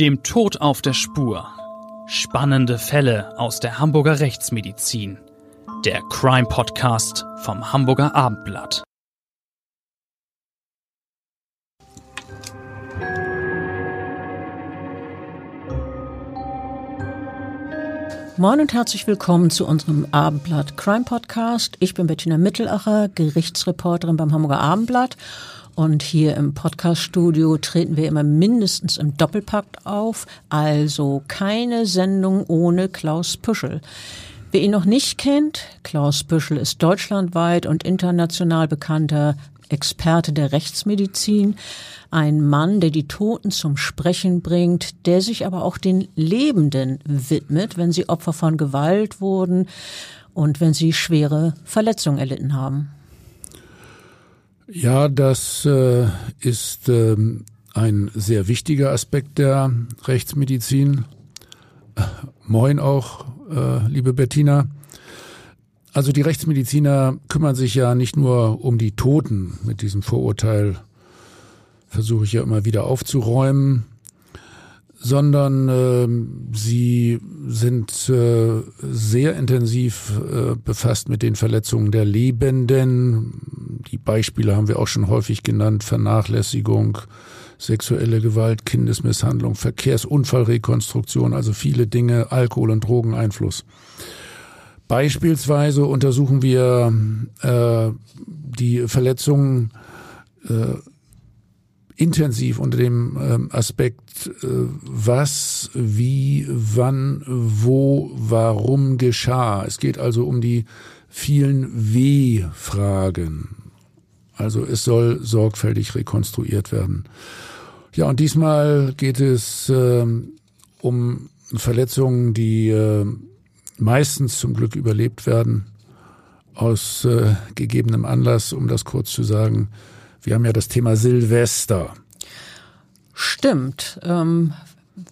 Dem Tod auf der Spur. Spannende Fälle aus der Hamburger Rechtsmedizin. Der Crime Podcast vom Hamburger Abendblatt. Moin und herzlich willkommen zu unserem Abendblatt Crime Podcast. Ich bin Bettina Mittelacher, Gerichtsreporterin beim Hamburger Abendblatt und hier im Podcaststudio treten wir immer mindestens im Doppelpakt auf, also keine Sendung ohne Klaus Püschel. Wer ihn noch nicht kennt, Klaus Püschel ist deutschlandweit und international bekannter Experte der Rechtsmedizin, ein Mann, der die Toten zum Sprechen bringt, der sich aber auch den Lebenden widmet, wenn sie Opfer von Gewalt wurden und wenn sie schwere Verletzungen erlitten haben. Ja, das äh, ist äh, ein sehr wichtiger Aspekt der Rechtsmedizin. Moin auch, äh, liebe Bettina. Also die Rechtsmediziner kümmern sich ja nicht nur um die Toten. Mit diesem Vorurteil versuche ich ja immer wieder aufzuräumen, sondern äh, sie sind äh, sehr intensiv äh, befasst mit den Verletzungen der Lebenden. Die Beispiele haben wir auch schon häufig genannt. Vernachlässigung, sexuelle Gewalt, Kindesmisshandlung, Verkehrsunfallrekonstruktion, also viele Dinge, Alkohol- und Drogeneinfluss. Beispielsweise untersuchen wir äh, die Verletzungen äh, intensiv unter dem ähm, Aspekt, äh, was, wie, wann, wo, warum geschah. Es geht also um die vielen W-Fragen. Also es soll sorgfältig rekonstruiert werden. Ja, und diesmal geht es äh, um Verletzungen, die äh, meistens zum Glück überlebt werden, aus äh, gegebenem Anlass, um das kurz zu sagen. Wir haben ja das Thema Silvester. Stimmt. Ähm,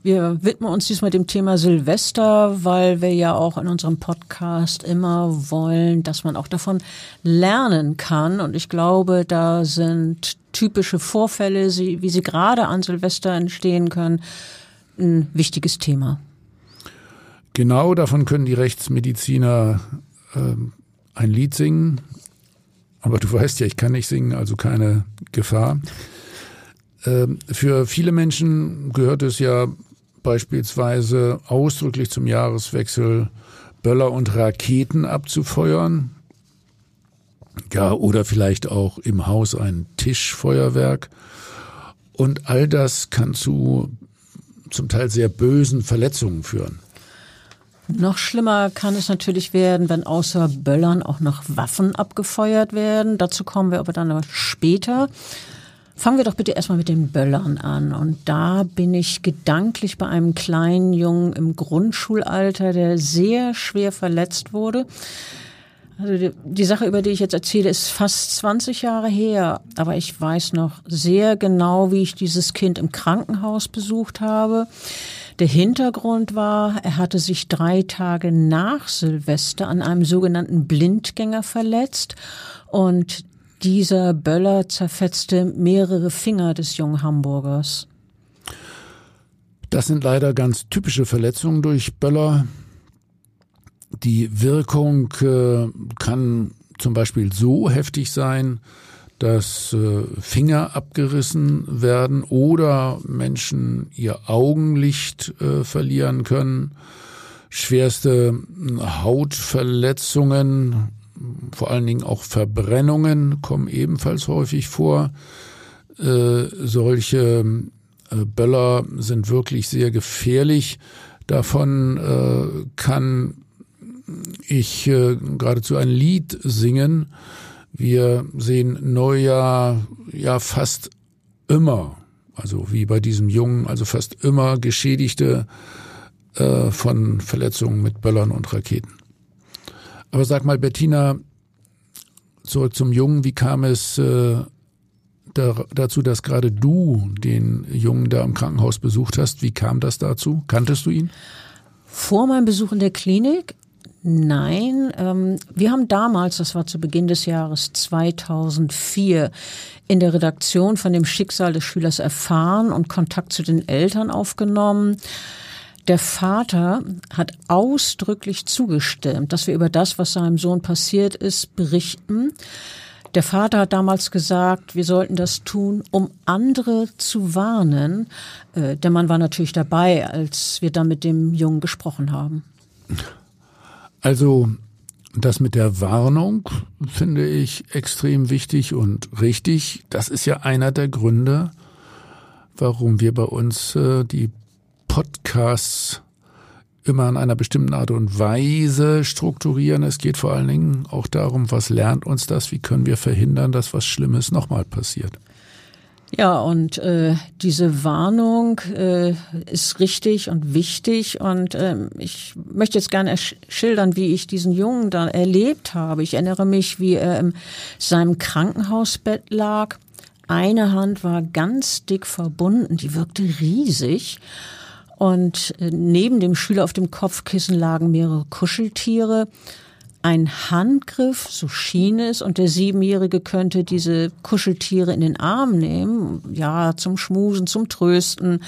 wir widmen uns diesmal dem Thema Silvester, weil wir ja auch in unserem Podcast immer wollen, dass man auch davon lernen kann. Und ich glaube, da sind typische Vorfälle, wie sie gerade an Silvester entstehen können, ein wichtiges Thema. Genau davon können die Rechtsmediziner äh, ein Lied singen. Aber du weißt ja, ich kann nicht singen, also keine Gefahr. Ähm, für viele Menschen gehört es ja beispielsweise ausdrücklich zum Jahreswechsel Böller und Raketen abzufeuern. Ja, oder vielleicht auch im Haus ein Tischfeuerwerk. Und all das kann zu zum Teil sehr bösen Verletzungen führen. Noch schlimmer kann es natürlich werden, wenn außer Böllern auch noch Waffen abgefeuert werden. Dazu kommen wir aber dann später. Fangen wir doch bitte erstmal mit den Böllern an. Und da bin ich gedanklich bei einem kleinen Jungen im Grundschulalter, der sehr schwer verletzt wurde. Also die, die, Sache, über die ich jetzt erzähle, ist fast 20 Jahre her. Aber ich weiß noch sehr genau, wie ich dieses Kind im Krankenhaus besucht habe. Der Hintergrund war, er hatte sich drei Tage nach Silvester an einem sogenannten Blindgänger verletzt und dieser Böller zerfetzte mehrere Finger des jungen Hamburgers. Das sind leider ganz typische Verletzungen durch Böller. Die Wirkung äh, kann zum Beispiel so heftig sein, dass äh, Finger abgerissen werden oder Menschen ihr Augenlicht äh, verlieren können. Schwerste Hautverletzungen, vor allen Dingen auch Verbrennungen kommen ebenfalls häufig vor. Äh, solche äh, Böller sind wirklich sehr gefährlich. Davon äh, kann ich äh, geradezu ein Lied singen wir sehen Neujahr ja fast immer, also wie bei diesem Jungen, also fast immer Geschädigte äh, von Verletzungen mit Böllern und Raketen. Aber sag mal, Bettina, zurück zum Jungen, wie kam es äh, da, dazu, dass gerade du den Jungen da im Krankenhaus besucht hast? Wie kam das dazu? Kanntest du ihn? Vor meinem Besuch in der Klinik Nein, ähm, wir haben damals, das war zu Beginn des Jahres 2004, in der Redaktion von dem Schicksal des Schülers erfahren und Kontakt zu den Eltern aufgenommen. Der Vater hat ausdrücklich zugestimmt, dass wir über das, was seinem Sohn passiert ist, berichten. Der Vater hat damals gesagt, wir sollten das tun, um andere zu warnen. Äh, der Mann war natürlich dabei, als wir dann mit dem Jungen gesprochen haben. Also das mit der Warnung finde ich extrem wichtig und richtig. Das ist ja einer der Gründe, warum wir bei uns äh, die Podcasts immer in einer bestimmten Art und Weise strukturieren. Es geht vor allen Dingen auch darum, was lernt uns das, wie können wir verhindern, dass was Schlimmes nochmal passiert. Ja, und äh, diese Warnung äh, ist richtig und wichtig. Und äh, ich möchte jetzt gerne schildern, wie ich diesen Jungen da erlebt habe. Ich erinnere mich, wie er in seinem Krankenhausbett lag. Eine Hand war ganz dick verbunden, die wirkte riesig. Und äh, neben dem Schüler auf dem Kopfkissen lagen mehrere Kuscheltiere ein Handgriff, so schien es, und der Siebenjährige könnte diese Kuscheltiere in den Arm nehmen, ja, zum Schmusen, zum Trösten.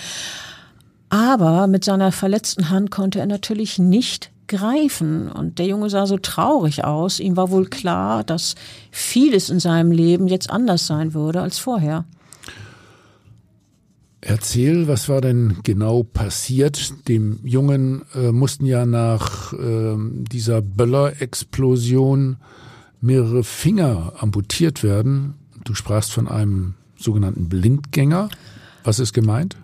Aber mit seiner verletzten Hand konnte er natürlich nicht greifen. Und der Junge sah so traurig aus. Ihm war wohl klar, dass vieles in seinem Leben jetzt anders sein würde als vorher. Erzähl, was war denn genau passiert? Dem Jungen äh, mussten ja nach äh, dieser Böller-Explosion mehrere Finger amputiert werden. Du sprachst von einem sogenannten Blindgänger. Was ist gemeint?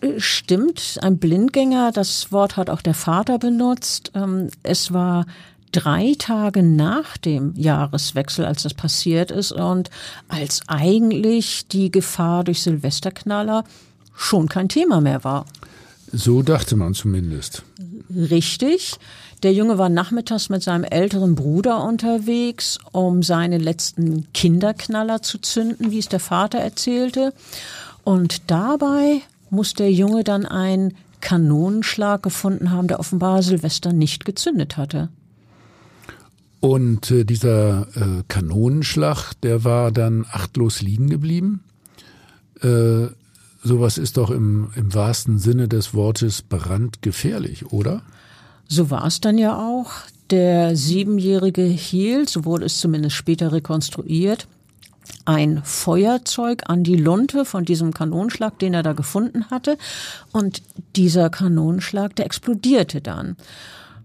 Äh, stimmt, ein Blindgänger, das Wort hat auch der Vater benutzt. Ähm, es war drei Tage nach dem Jahreswechsel, als das passiert ist und als eigentlich die Gefahr durch Silvesterknaller schon kein Thema mehr war. So dachte man zumindest. Richtig. Der Junge war nachmittags mit seinem älteren Bruder unterwegs, um seine letzten Kinderknaller zu zünden, wie es der Vater erzählte. Und dabei muss der Junge dann einen Kanonenschlag gefunden haben, der offenbar Silvester nicht gezündet hatte. Und äh, dieser äh, Kanonenschlag, der war dann achtlos liegen geblieben. Äh, sowas ist doch im, im wahrsten Sinne des Wortes brandgefährlich, oder? So war es dann ja auch. Der Siebenjährige hielt, so wurde es zumindest später rekonstruiert, ein Feuerzeug an die Lunte von diesem Kanonschlag, den er da gefunden hatte. Und dieser Kanonschlag, der explodierte dann.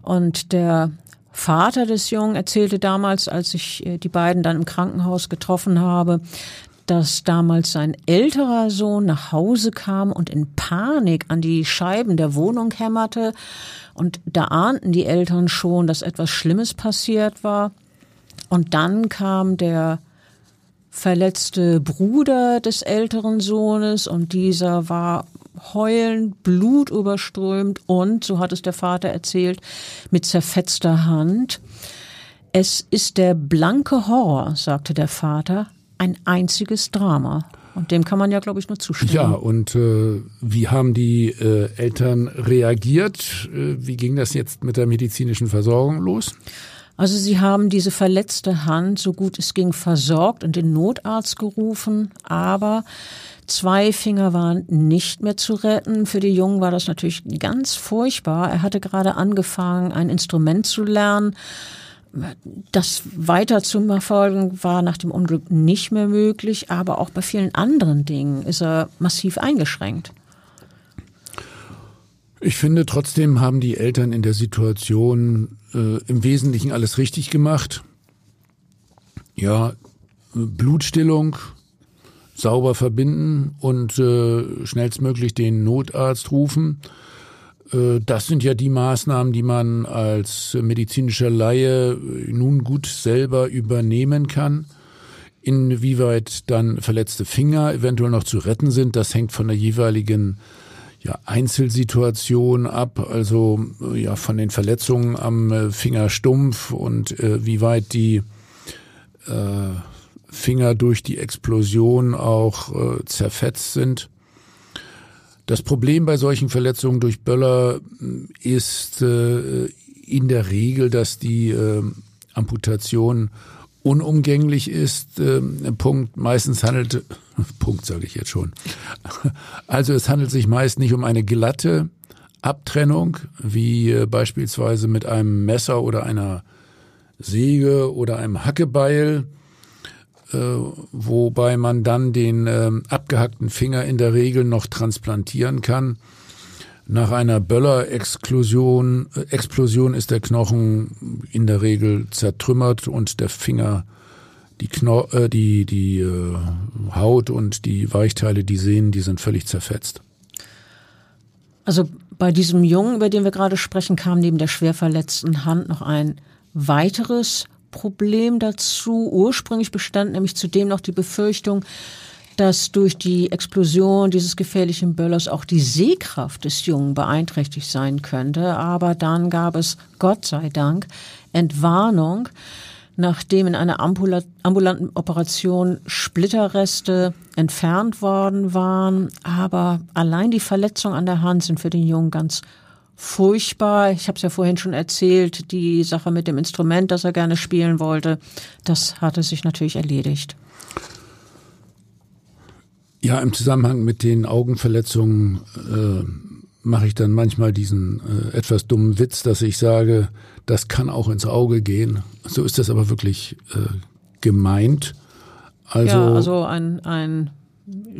Und der Vater des Jungen erzählte damals, als ich äh, die beiden dann im Krankenhaus getroffen habe, dass damals sein älterer Sohn nach Hause kam und in Panik an die Scheiben der Wohnung hämmerte. Und da ahnten die Eltern schon, dass etwas Schlimmes passiert war. Und dann kam der verletzte Bruder des älteren Sohnes und dieser war heulend, blutüberströmt und, so hat es der Vater erzählt, mit zerfetzter Hand. Es ist der blanke Horror, sagte der Vater, ein einziges Drama. Und dem kann man ja, glaube ich, nur zustimmen. Ja, und äh, wie haben die äh, Eltern reagiert? Äh, wie ging das jetzt mit der medizinischen Versorgung los? Also sie haben diese verletzte Hand so gut es ging versorgt und den Notarzt gerufen, aber zwei Finger waren nicht mehr zu retten. Für die Jungen war das natürlich ganz furchtbar. Er hatte gerade angefangen, ein Instrument zu lernen das weiter zu verfolgen war nach dem Unglück nicht mehr möglich, aber auch bei vielen anderen Dingen ist er massiv eingeschränkt. Ich finde, trotzdem haben die Eltern in der Situation äh, im Wesentlichen alles richtig gemacht. Ja, Blutstillung, sauber verbinden und äh, schnellstmöglich den Notarzt rufen. Äh, das sind ja die Maßnahmen, die man als medizinischer Laie nun gut selber übernehmen kann. Inwieweit dann verletzte Finger eventuell noch zu retten sind, das hängt von der jeweiligen ja, Einzelsituation ab, also ja von den Verletzungen am äh, Finger stumpf und äh, wie weit die äh, Finger durch die Explosion auch äh, zerfetzt sind. Das Problem bei solchen Verletzungen durch Böller ist, äh, in der Regel, dass die äh, Amputation unumgänglich ist. Äh, Punkt. Meistens handelt, Punkt sage ich jetzt schon. Also es handelt sich meist nicht um eine glatte Abtrennung, wie äh, beispielsweise mit einem Messer oder einer Säge oder einem Hackebeil, äh, wobei man dann den äh, abgehackten Finger in der Regel noch transplantieren kann. Nach einer Böller-Explosion äh, Explosion ist der Knochen in der Regel zertrümmert und der Finger, die, Kno äh, die, die äh, Haut und die Weichteile, die Sehnen, die sind völlig zerfetzt. Also bei diesem Jungen, über den wir gerade sprechen, kam neben der schwer verletzten Hand noch ein weiteres Problem dazu. Ursprünglich bestand nämlich zudem noch die Befürchtung, dass durch die Explosion dieses gefährlichen Böllers auch die Sehkraft des Jungen beeinträchtigt sein könnte. Aber dann gab es, Gott sei Dank, Entwarnung, nachdem in einer ambulanten Operation Splitterreste entfernt worden waren. Aber allein die Verletzungen an der Hand sind für den Jungen ganz furchtbar. Ich habe es ja vorhin schon erzählt, die Sache mit dem Instrument, das er gerne spielen wollte, das hatte sich natürlich erledigt. Ja, im Zusammenhang mit den Augenverletzungen äh, mache ich dann manchmal diesen äh, etwas dummen Witz, dass ich sage, das kann auch ins Auge gehen. So ist das aber wirklich äh, gemeint. Also, ja, also ein, ein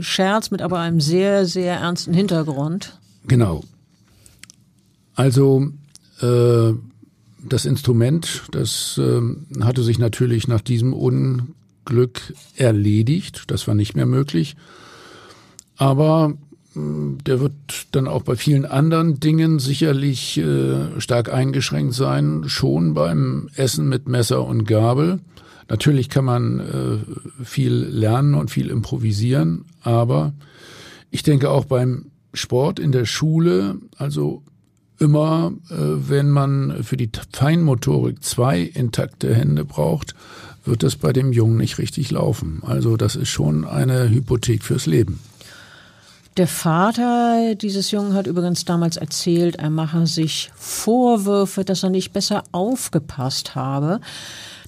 Scherz mit aber einem sehr, sehr ernsten Hintergrund. Genau. Also äh, das Instrument, das äh, hatte sich natürlich nach diesem Unglück erledigt. Das war nicht mehr möglich. Aber hm, der wird dann auch bei vielen anderen Dingen sicherlich äh, stark eingeschränkt sein, schon beim Essen mit Messer und Gabel. Natürlich kann man äh, viel lernen und viel improvisieren, aber ich denke auch beim Sport in der Schule, also immer, äh, wenn man für die Feinmotorik zwei intakte Hände braucht, wird das bei dem Jungen nicht richtig laufen. Also das ist schon eine Hypothek fürs Leben. Der Vater dieses Jungen hat übrigens damals erzählt, er mache sich Vorwürfe, dass er nicht besser aufgepasst habe.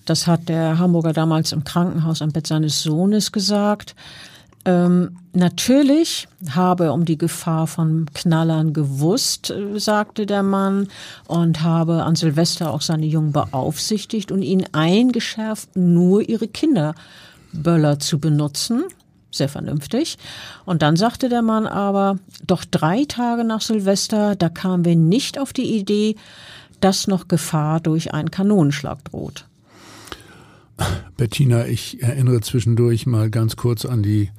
Das hat der Hamburger damals im Krankenhaus am Bett seines Sohnes gesagt. Ähm, natürlich habe er um die Gefahr von Knallern gewusst, äh, sagte der Mann, und habe an Silvester auch seine Jungen beaufsichtigt und ihnen eingeschärft, nur ihre Kinderböller zu benutzen sehr vernünftig. Und dann sagte der Mann aber, doch drei Tage nach Silvester, da kamen wir nicht auf die Idee, dass noch Gefahr durch einen Kanonenschlag droht. Bettina, ich erinnere zwischendurch mal ganz kurz an die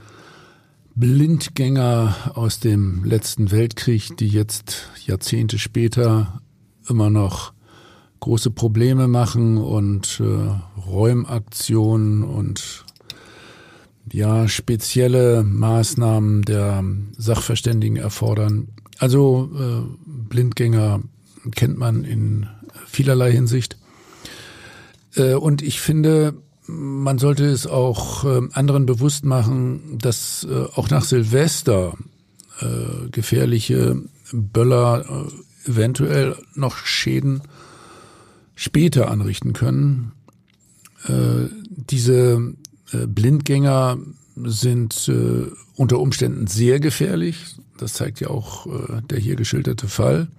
Blindgänger aus dem letzten Weltkrieg, die jetzt Jahrzehnte später immer noch große Probleme machen und äh, Räumaktionen und ja spezielle Maßnahmen der Sachverständigen erfordern. Also äh, Blindgänger kennt man in vielerlei Hinsicht. Äh, und ich finde, man sollte es auch äh, anderen bewusst machen, dass äh, auch nach Silvester äh, gefährliche Böller äh, eventuell noch Schäden später anrichten können. Diese Blindgänger sind unter Umständen sehr gefährlich. Das zeigt ja auch der hier geschilderte Fall.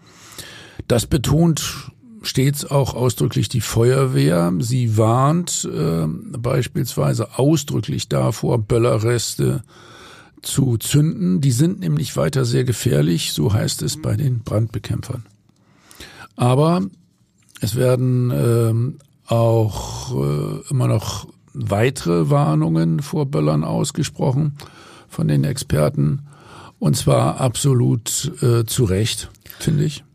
Das betont stets auch ausdrücklich die Feuerwehr. Sie warnt äh, beispielsweise ausdrücklich davor, Böllerreste zu zünden. Die sind nämlich weiter sehr gefährlich, so heißt es bei den Brandbekämpfern. Aber es werden äh, auch äh, immer noch weitere Warnungen vor Böllern ausgesprochen von den Experten. Und zwar absolut äh, zu Recht, finde ich.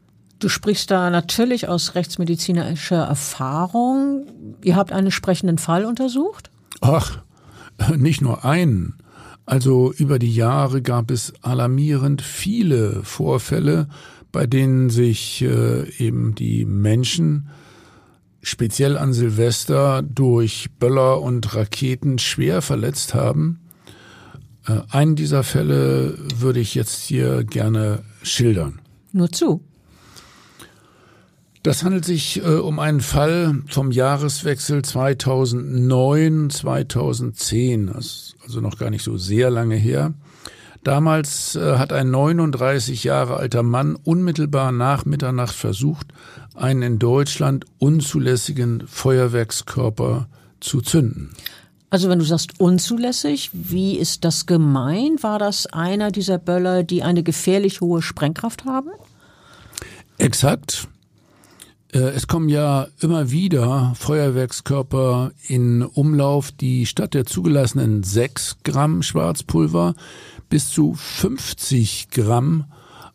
Du sprichst da natürlich aus rechtsmedizinischer Erfahrung. Ihr habt einen sprechenden Fall untersucht? Ach, nicht nur einen. Also über die Jahre gab es alarmierend viele Vorfälle, bei denen sich äh, eben die Menschen speziell an Silvester durch Böller und Raketen schwer verletzt haben. Äh, einen dieser Fälle würde ich jetzt hier gerne schildern. Nur zu. Das handelt sich äh, um einen Fall vom Jahreswechsel 2009-2010, also noch gar nicht so sehr lange her. Damals äh, hat ein 39 Jahre alter Mann unmittelbar nach Mitternacht versucht, einen in Deutschland unzulässigen Feuerwerkskörper zu zünden. Also wenn du sagst unzulässig, wie ist das gemeint? War das einer dieser Böller, die eine gefährlich hohe Sprengkraft haben? Exakt. Äh, es kommen ja immer wieder Feuerwerkskörper in Umlauf, die statt der zugelassenen 6 Gramm Schwarzpulver bis zu 50 Gramm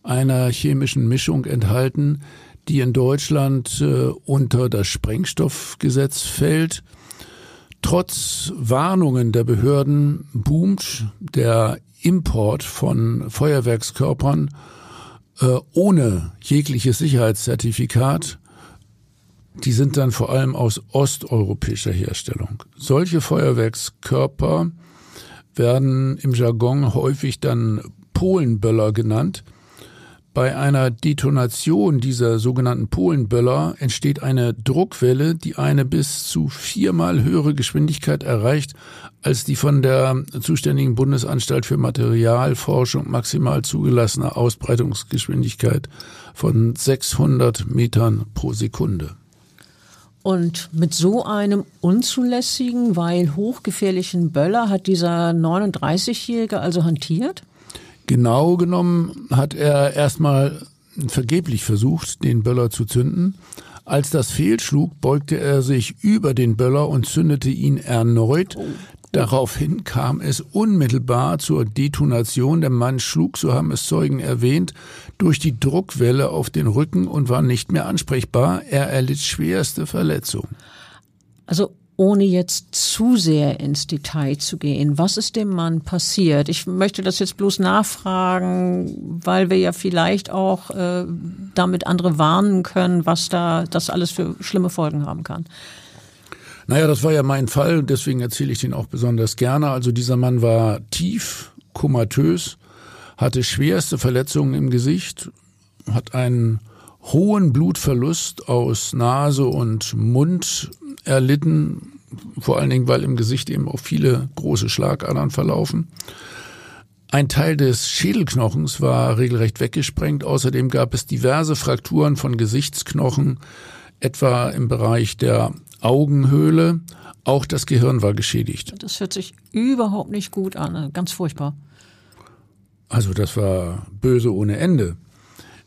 einer chemischen Mischung enthalten, die in Deutschland äh, unter das Sprengstoffgesetz fällt. Trotz Warnungen der Behörden boomt der Import von Feuerwerkskörpern äh, ohne jegliches Sicherheitszertifikat die sind dann vor allem aus osteuropäischer Herstellung. Solche Feuerwerkskörper werden im Jargon häufig dann Polenböller genannt. Bei einer Detonation dieser sogenannten Polenböller entsteht eine Druckwelle, die eine bis zu viermal höhere Geschwindigkeit erreicht als die von der zuständigen Bundesanstalt für Materialforschung maximal zugelassene Ausbreitungsgeschwindigkeit von 600 Metern pro Sekunde. Und mit so einem unzulässigen, weil hochgefährlichen Böller hat dieser 39-Jährige also hantiert? Genau genommen hat er erstmal vergeblich versucht, den Böller zu zünden. Als das fehlschlug, beugte er sich über den Böller und zündete ihn erneut. Daraufhin kam es unmittelbar zur Detonation. Der Mann schlug, so haben es Zeugen erwähnt, durch die Druckwelle auf den Rücken und war nicht mehr ansprechbar. Er erlitt schwerste Verletzungen. Also ohne jetzt zu sehr ins Detail zu gehen, was ist dem Mann passiert? Ich möchte das jetzt bloß nachfragen, weil wir ja vielleicht auch äh, damit andere warnen können, was da das alles für schlimme Folgen haben kann. Naja, das war ja mein Fall, deswegen erzähle ich den auch besonders gerne. Also dieser Mann war tief, komatös, hatte schwerste Verletzungen im Gesicht, hat einen hohen Blutverlust aus Nase und Mund erlitten, vor allen Dingen, weil im Gesicht eben auch viele große Schlagadern verlaufen. Ein Teil des Schädelknochens war regelrecht weggesprengt. Außerdem gab es diverse Frakturen von Gesichtsknochen, etwa im Bereich der Augenhöhle. Auch das Gehirn war geschädigt. Das hört sich überhaupt nicht gut an, ganz furchtbar. Also das war böse ohne Ende.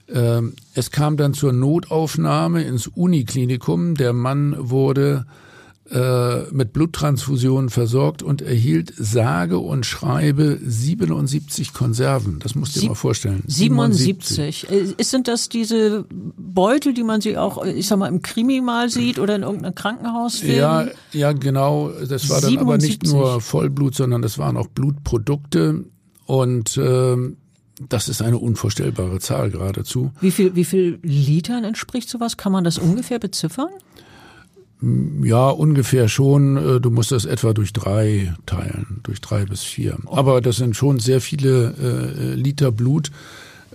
Ähm, es kam dann zur Notaufnahme ins Uniklinikum. Der Mann wurde äh, mit Bluttransfusionen versorgt und erhielt sage und schreibe 77 Konserven. Das musst du dir mal vorstellen. 77. 77. Äh, sind das diese Beutel, die man sie auch, ich sag mal, im Krimi mal sieht oder in irgendeinem Krankenhaus? Ja, ja, genau. Das war dann 77. aber nicht nur Vollblut, sondern das waren auch Blutprodukte und äh, das ist eine unvorstellbare Zahl geradezu. Wie viel, wie viel Litern entspricht sowas? Kann man das ungefähr beziffern? Ja, ungefähr schon. Äh, du musst das etwa durch drei teilen, durch drei bis vier. Aber das sind schon sehr viele äh, Liter Blut.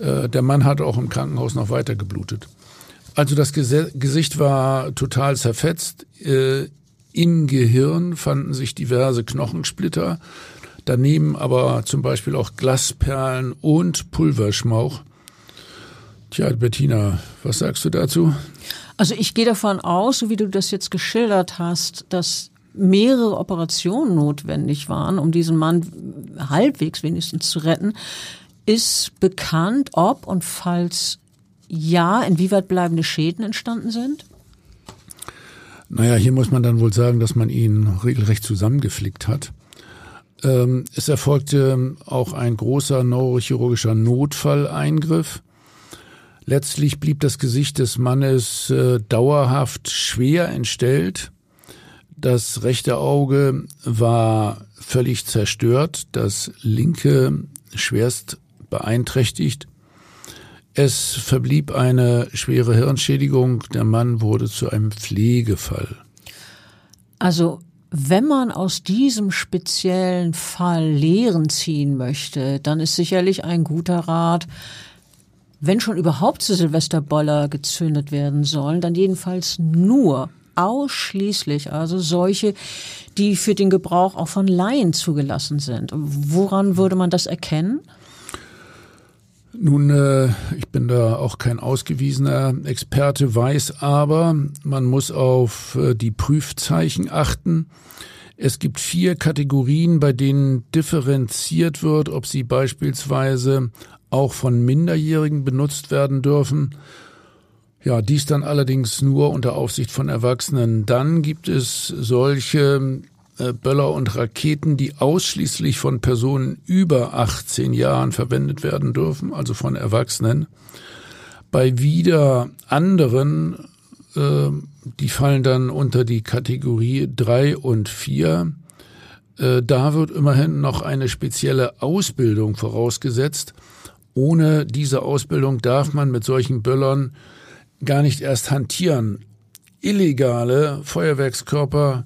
Äh, der Mann hat auch im Krankenhaus noch weiter geblutet. Also das Gesicht war total zerfetzt. Äh, Im Gehirn fanden sich diverse Knochensplitter. Daneben aber zum Beispiel auch Glasperlen und Pulverschmauch. Tja, Bettina, was sagst du dazu? Also ich gehe davon aus, so wie du das jetzt geschildert hast, dass mehrere Operationen notwendig waren, um diesen Mann halbwegs wenigstens zu retten. Ist bekannt, ob und falls ja, inwieweit bleibende Schäden entstanden sind? Naja, hier muss man dann wohl sagen, dass man ihn regelrecht zusammengeflickt hat. Ähm, es erfolgte auch ein großer neurochirurgischer Notfalleingriff. Letztlich blieb das Gesicht des Mannes äh, dauerhaft schwer entstellt. Das rechte Auge war völlig zerstört, das linke schwerst beeinträchtigt. Es verblieb eine schwere Hirnschädigung. Der Mann wurde zu einem Pflegefall. Also wenn man aus diesem speziellen Fall Lehren ziehen möchte, dann ist sicherlich ein guter Rat, wenn schon überhaupt zu Silvesterboller gezündet werden sollen, dann jedenfalls nur ausschließlich, also solche, die für den Gebrauch auch von Laien zugelassen sind. Woran würde man das erkennen? Nun, äh, ich bin da auch kein ausgewiesener Experte, weiß aber, man muss auf äh, die Prüfzeichen achten. Es gibt vier Kategorien, bei denen differenziert wird, ob sie beispielsweise auch von Minderjährigen benutzt werden dürfen. Ja, dies dann allerdings nur unter Aufsicht von Erwachsenen. Dann gibt es solche Böller und Raketen, die ausschließlich von Personen über 18 Jahren verwendet werden dürfen, also von Erwachsenen. Bei wieder anderen, äh, die fallen dann unter die Kategorie 3 und 4. Äh, da wird immerhin noch eine spezielle Ausbildung vorausgesetzt. Ohne diese Ausbildung darf man mit solchen Böllern gar nicht erst hantieren. Illegale Feuerwerkskörper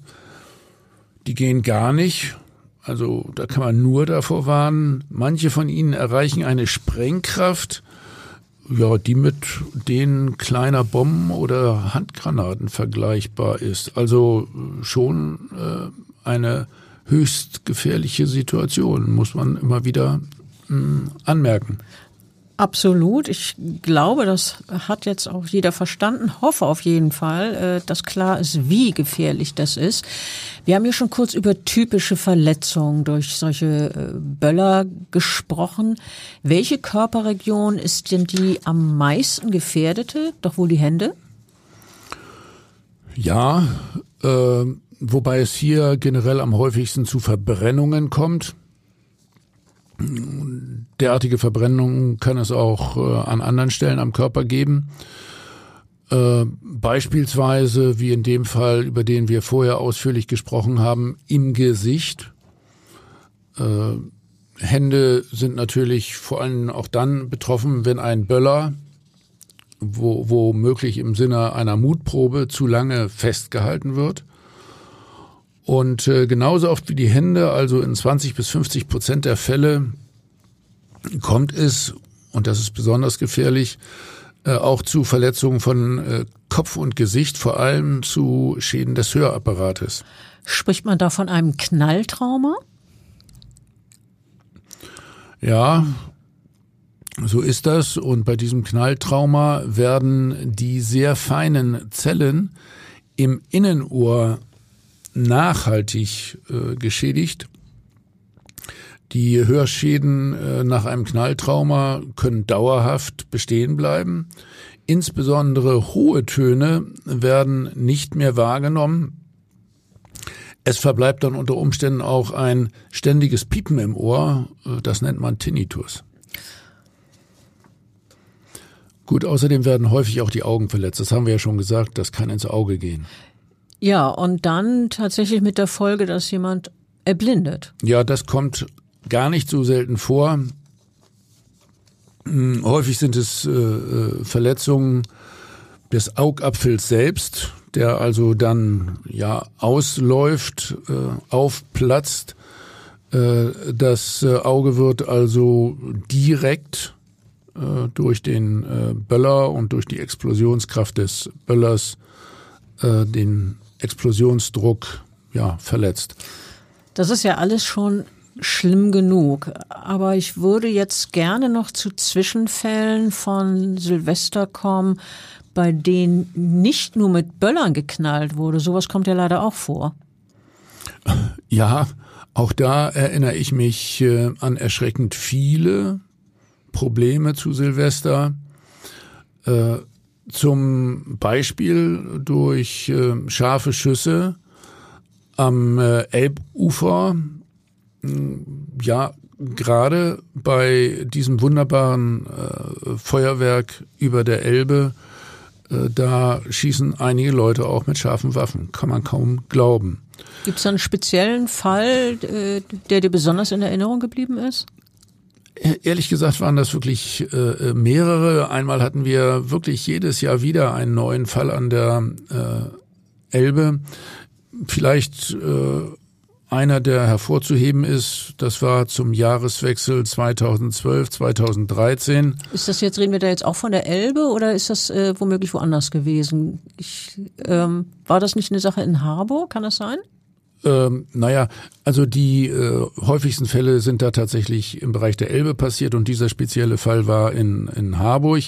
die gehen gar nicht. Also da kann man nur davor warnen. Manche von ihnen erreichen eine Sprengkraft, ja, die mit denen kleiner Bomben oder Handgranaten vergleichbar ist. Also schon äh, eine höchst gefährliche Situation, muss man immer wieder mh, hm, anmerken. Absolut. Ich glaube, das hat jetzt auch jeder verstanden. Hoffe auf jeden Fall, äh, dass klar ist, wie gefährlich das ist. Wir haben ja schon kurz über typische Verletzungen durch solche äh, Böller gesprochen. Welche Körperregion ist denn die am meisten gefährdete? Doch wohl die Hände? Ja, äh, wobei es hier generell am häufigsten zu Verbrennungen kommt. Derartige Verbrennungen kann es auch äh, an anderen Stellen am Körper geben. Äh, beispielsweise, wie in dem Fall, über den wir vorher ausführlich gesprochen haben, im Gesicht. Äh, Hände sind natürlich vor allem auch dann betroffen, wenn ein Böller, wo, wo möglich im Sinne einer Mutprobe, zu lange festgehalten wird. Und äh, genauso oft wie die Hände, also in 20 bis 50 Prozent der Fälle, kommt es, und das ist besonders gefährlich, äh, auch zu Verletzungen von äh, Kopf und Gesicht, vor allem zu Schäden des Hörapparates. Spricht man da von einem Knalltrauma? Ja, so ist das. Und bei diesem Knalltrauma werden die sehr feinen Zellen im Innenohr nachhaltig äh, geschädigt. Die Hörschäden äh, nach einem Knalltrauma können dauerhaft bestehen bleiben. Insbesondere hohe Töne werden nicht mehr wahrgenommen. Es verbleibt dann unter Umständen auch ein ständiges Piepen im Ohr. Äh, das nennt man Tinnitus. Gut, außerdem werden häufig auch die Augen verletzt. Das haben wir ja schon gesagt, das kann ins Auge gehen. Ja, und dann tatsächlich mit der Folge, dass jemand erblindet. Ja, das kommt gar nicht so selten vor. Hm, häufig sind es äh, äh, Verletzungen des Augapfels selbst, der also dann ja ausläuft, äh, aufplatzt. Äh, das äh, Auge wird also direkt äh, durch den Böller und durch die Explosionskraft des Böllers den Explosionsdruck ja, verletzt. Das ist ja alles schon schlimm genug. Aber ich würde jetzt gerne noch zu Zwischenfällen von Silvester kommen, bei denen nicht nur mit Böllern geknallt wurde. Sowas kommt ja leider auch vor. Ja, auch da erinnere ich mich äh, an erschreckend viele Probleme zu Silvester. Äh, zum Beispiel durch äh, scharfe Schüsse am äh, Elbufer. Ja, gerade bei diesem wunderbaren äh, Feuerwerk über der Elbe, äh, da schießen einige Leute auch mit scharfen Waffen. Kann man kaum glauben. Gibt es einen speziellen Fall, äh, der dir besonders in Erinnerung geblieben ist? Ehrlich gesagt waren das wirklich äh, mehrere. Einmal hatten wir wirklich jedes Jahr wieder einen neuen Fall an der äh, Elbe. Vielleicht äh, einer, der hervorzuheben ist, das war zum Jahreswechsel 2012, 2013. Ist das jetzt, reden wir da jetzt auch von der Elbe oder ist das äh, womöglich woanders gewesen? Ich, ähm, war das nicht eine Sache in Harburg? Kann das sein? Ähm, naja, also die äh, häufigsten Fälle sind da tatsächlich im Bereich der Elbe passiert und dieser spezielle Fall war in, in Harburg.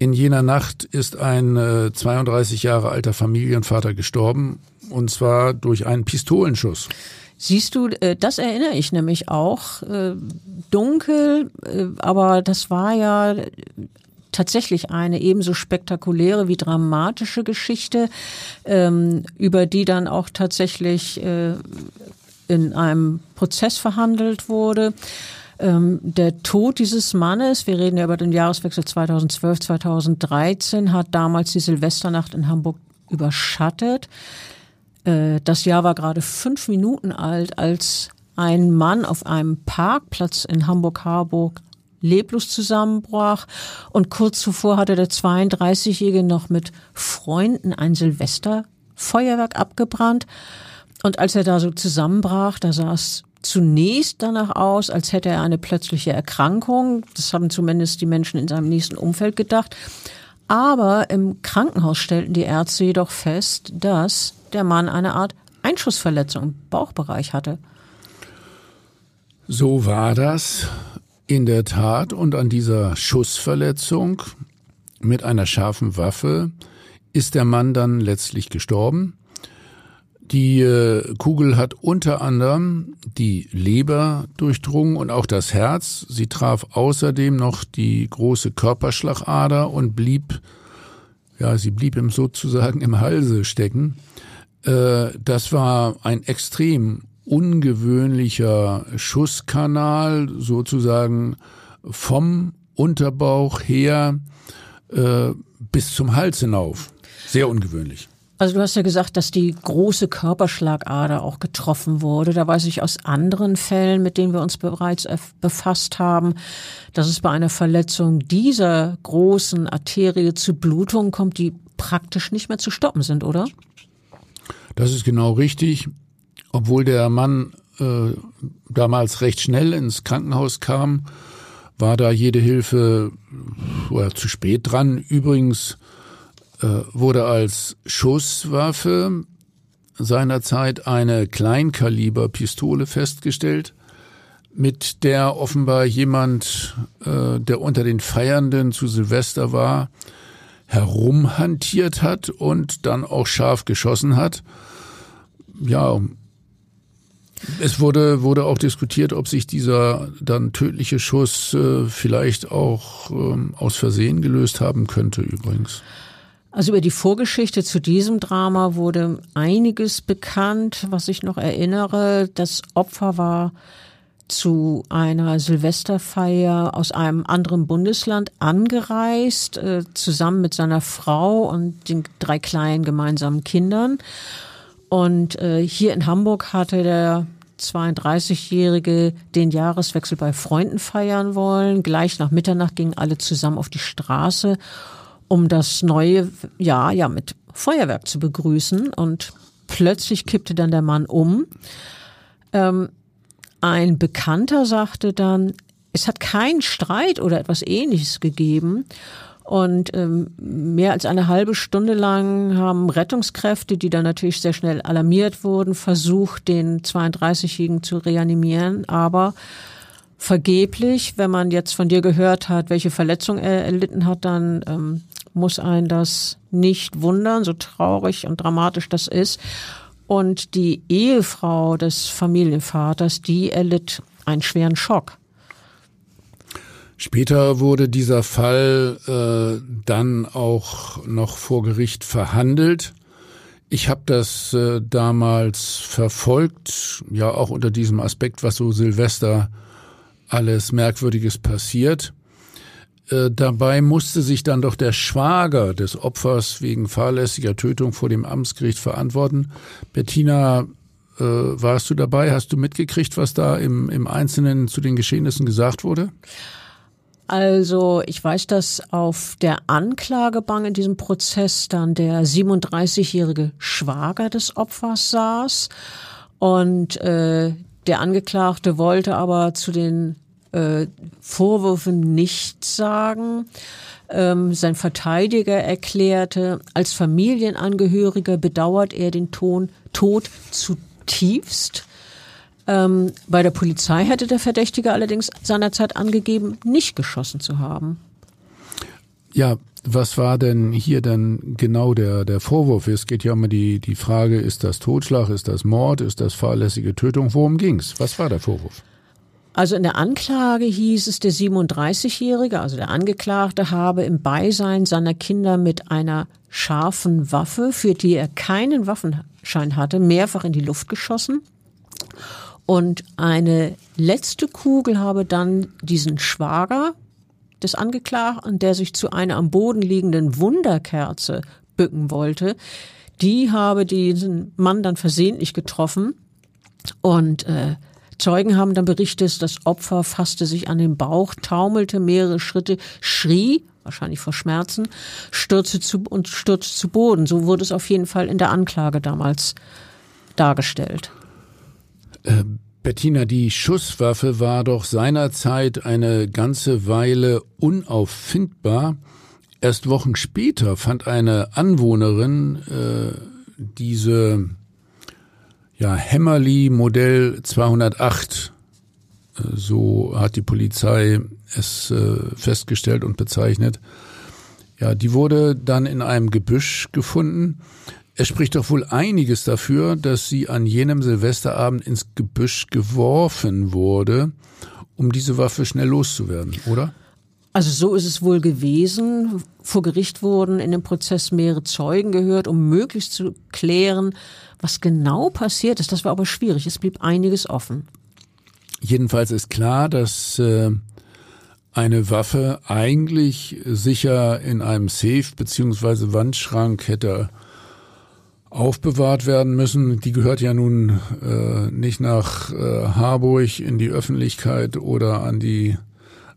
In jener Nacht ist ein äh, 32 Jahre alter Familienvater gestorben und zwar durch einen Pistolenschuss. Siehst du, äh, das erinnere ich nämlich auch. Äh, dunkel, äh, aber das war ja tatsächlich eine ebenso spektakuläre wie dramatische Geschichte, ähm, über die dann auch tatsächlich in einem Prozess verhandelt wurde. Ähm, der Tod dieses Mannes, wir reden ja über den Jahreswechsel 2012, 2013, hat damals die Silvesternacht in Hamburg überschattet. Äh, das Jahr war gerade fünf Minuten alt, als ein Mann auf einem Parkplatz in Hamburg-Harburg leblos zusammenbrach. Und kurz zuvor hatte der 32-Jährige noch mit Freunden ein Silvesterfeuerwerk abgebrannt. Und als er da so zusammenbrach, da saß zunächst danach aus, als hätte er eine plötzliche Erkrankung. Das haben zumindest die Menschen in seinem nächsten Umfeld gedacht. Aber im Krankenhaus stellten die Ärzte jedoch fest, dass der Mann eine Art Einschussverletzung im Bauchbereich hatte. So war das in der Tat und an dieser Schussverletzung mit einer scharfen Waffe ist der Mann dann letztlich gestorben. Die äh, Kugel hat unter anderem die Leber durchdrungen und auch das Herz. Sie traf außerdem noch die große Körperschlagader und blieb, ja, sie blieb ihm sozusagen im Halse stecken. Äh, das war ein extrem ungewöhnlicher Schusskanal, sozusagen vom Unterbauch her äh, bis zum Hals hinauf. Sehr ungewöhnlich. Also du hast ja gesagt, dass die große Körperschlagader auch getroffen wurde. Da weiß ich aus anderen Fällen, mit denen wir uns bereits befasst haben, dass es bei einer Verletzung dieser großen Arterie zu Blutungen kommt, die praktisch nicht mehr zu stoppen sind, oder? Das ist genau richtig. Obwohl der Mann äh, damals recht schnell ins Krankenhaus kam, war da jede Hilfe oder zu spät dran. Übrigens äh, wurde als Schusswaffe seinerzeit eine Kleinkaliberpistole festgestellt, mit der offenbar jemand, äh, der unter den Feiernden zu Silvester war, herumhantiert hat und dann auch scharf geschossen hat. Ja, es wurde, wurde auch diskutiert, ob sich dieser dann tödliche Schuss äh, vielleicht auch ähm, aus Versehen gelöst haben könnte übrigens. Also über die Vorgeschichte zu diesem Drama wurde einiges bekannt, was ich noch erinnere. Das Opfer war zu einer Silvesterfeier aus einem anderen Bundesland angereist, äh, zusammen mit seiner Frau und den drei kleinen gemeinsamen Kindern. Und äh, hier in Hamburg hatte der 32-Jährige den Jahreswechsel bei Freunden feiern wollen. Gleich nach Mitternacht gingen alle zusammen auf die Straße um das neue Jahr ja mit Feuerwerk zu begrüßen. Und plötzlich kippte dann der Mann um. Ähm, ein Bekannter sagte dann, es hat keinen Streit oder etwas ähnliches gegeben. Und ähm, mehr als eine halbe Stunde lang haben Rettungskräfte, die dann natürlich sehr schnell alarmiert wurden, versucht, den 32-Jährigen zu reanimieren. Aber vergeblich, wenn man jetzt von dir gehört hat, welche Verletzung er erlitten hat, dann ähm, muss ein das nicht wundern, so traurig und dramatisch das ist. Und die Ehefrau des Familienvaters, die erlitt einen schweren Schock. Später wurde dieser Fall äh, dann auch noch vor Gericht verhandelt. Ich habe das äh, damals verfolgt, ja auch unter diesem Aspekt, was so Silvester alles Merkwürdiges passiert. Äh, dabei musste sich dann doch der Schwager des Opfers wegen fahrlässiger Tötung vor dem Amtsgericht verantworten. Bettina, äh, warst du dabei? Hast du mitgekriegt, was da im, im Einzelnen zu den Geschehnissen gesagt wurde? Also ich weiß, dass auf der Anklagebank in diesem Prozess dann der 37-jährige Schwager des Opfers saß Und äh, der Angeklagte wollte aber zu den äh, Vorwürfen nichts sagen. Ähm, sein Verteidiger erklärte, als Familienangehöriger bedauert er den Ton, Tod zutiefst. Ähm, bei der Polizei hätte der Verdächtige allerdings seinerzeit angegeben, nicht geschossen zu haben. Ja, was war denn hier dann genau der, der Vorwurf? Es geht ja immer die, die Frage, ist das Totschlag, ist das Mord, ist das fahrlässige Tötung? Worum ging's? Was war der Vorwurf? Also in der Anklage hieß es, der 37-Jährige, also der Angeklagte, habe im Beisein seiner Kinder mit einer scharfen Waffe, für die er keinen Waffenschein hatte, mehrfach in die Luft geschossen. Und eine letzte Kugel habe dann diesen Schwager des Angeklagten, der sich zu einer am Boden liegenden Wunderkerze bücken wollte, die habe diesen Mann dann versehentlich getroffen und äh, Zeugen haben dann berichtet, das Opfer fasste sich an den Bauch, taumelte mehrere Schritte, schrie, wahrscheinlich vor Schmerzen, stürzte zu und stürzte zu Boden. So wurde es auf jeden Fall in der Anklage damals dargestellt. Ähm Bettina, die Schusswaffe war doch seinerzeit eine ganze Weile unauffindbar. Erst Wochen später fand eine Anwohnerin äh, diese ja, Hämmerli Modell 208, äh, so hat die Polizei es äh, festgestellt und bezeichnet. Ja, die wurde dann in einem Gebüsch gefunden. Es spricht doch wohl einiges dafür, dass sie an jenem Silvesterabend ins Gebüsch geworfen wurde, um diese Waffe schnell loszuwerden, oder? Also so ist es wohl gewesen. Vor Gericht wurden in dem Prozess mehrere Zeugen gehört, um möglichst zu klären, was genau passiert ist. Das war aber schwierig. Es blieb einiges offen. Jedenfalls ist klar, dass äh, eine Waffe eigentlich sicher in einem Safe beziehungsweise Wandschrank hätte aufbewahrt werden müssen. Die gehört ja nun äh, nicht nach äh, Harburg in die Öffentlichkeit oder an die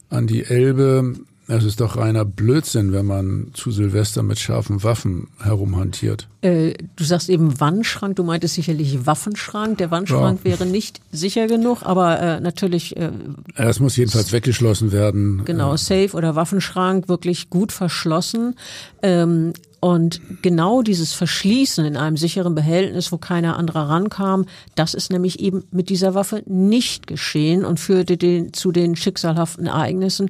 an die Elbe. Es ist doch reiner Blödsinn, wenn man zu Silvester mit scharfen Waffen herumhantiert. Äh, du sagst eben Wandschrank, du meintest sicherlich Waffenschrank. Der Wandschrank ja. wäre nicht sicher genug, aber äh, natürlich. Äh, es muss jedenfalls weggeschlossen werden. Genau, Safe oder Waffenschrank wirklich gut verschlossen. Ähm, und genau dieses Verschließen in einem sicheren Behältnis, wo keiner anderer rankam, das ist nämlich eben mit dieser Waffe nicht geschehen und führte den, zu den schicksalhaften Ereignissen,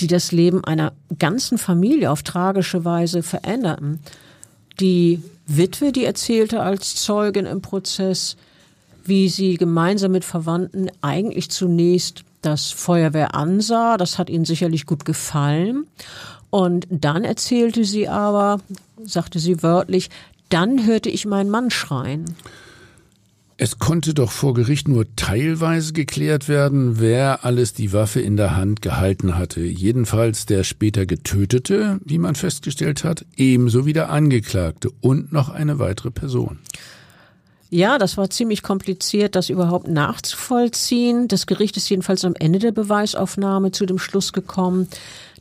die das Leben einer ganzen Familie auf tragische Weise veränderten. Die Witwe, die erzählte als Zeugin im Prozess, wie sie gemeinsam mit Verwandten eigentlich zunächst das Feuerwehr ansah. Das hat ihnen sicherlich gut gefallen. Und dann erzählte sie aber, sagte sie wörtlich, dann hörte ich meinen Mann schreien. Es konnte doch vor Gericht nur teilweise geklärt werden, wer alles die Waffe in der Hand gehalten hatte. Jedenfalls der später Getötete, wie man festgestellt hat, ebenso wie der Angeklagte und noch eine weitere Person. Ja, das war ziemlich kompliziert, das überhaupt nachzuvollziehen. Das Gericht ist jedenfalls am Ende der Beweisaufnahme zu dem Schluss gekommen,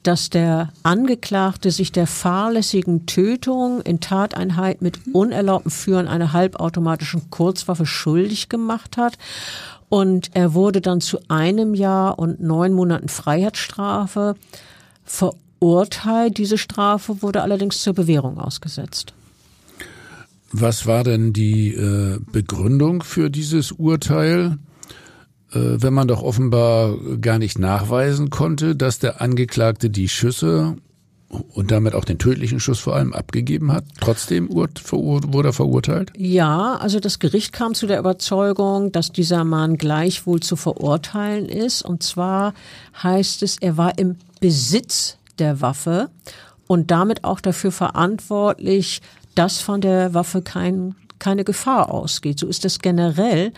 dass der Angeklagte sich der fahrlässigen Tötung in Tateinheit mit unerlaubtem Führen einer halbautomatischen Kurzwaffe schuldig gemacht hat. Und er wurde dann zu einem Jahr und neun Monaten Freiheitsstrafe verurteilt. Diese Strafe wurde allerdings zur Bewährung ausgesetzt. Was war denn die äh, Begründung für dieses Urteil? Äh, wenn man doch offenbar gar nicht nachweisen konnte, dass der Angeklagte die Schüsse und damit auch den tödlichen Schuss vor allem abgegeben hat. Trotzdem wurde er verurteilt? Ja, also das Gericht kam zu der Überzeugung, dass dieser Mann gleichwohl zu verurteilen ist. Und zwar heißt es, er war im Besitz der Waffe und damit auch dafür verantwortlich, dass von der Waffe kein keine Gefahr ausgeht. So ist das generell.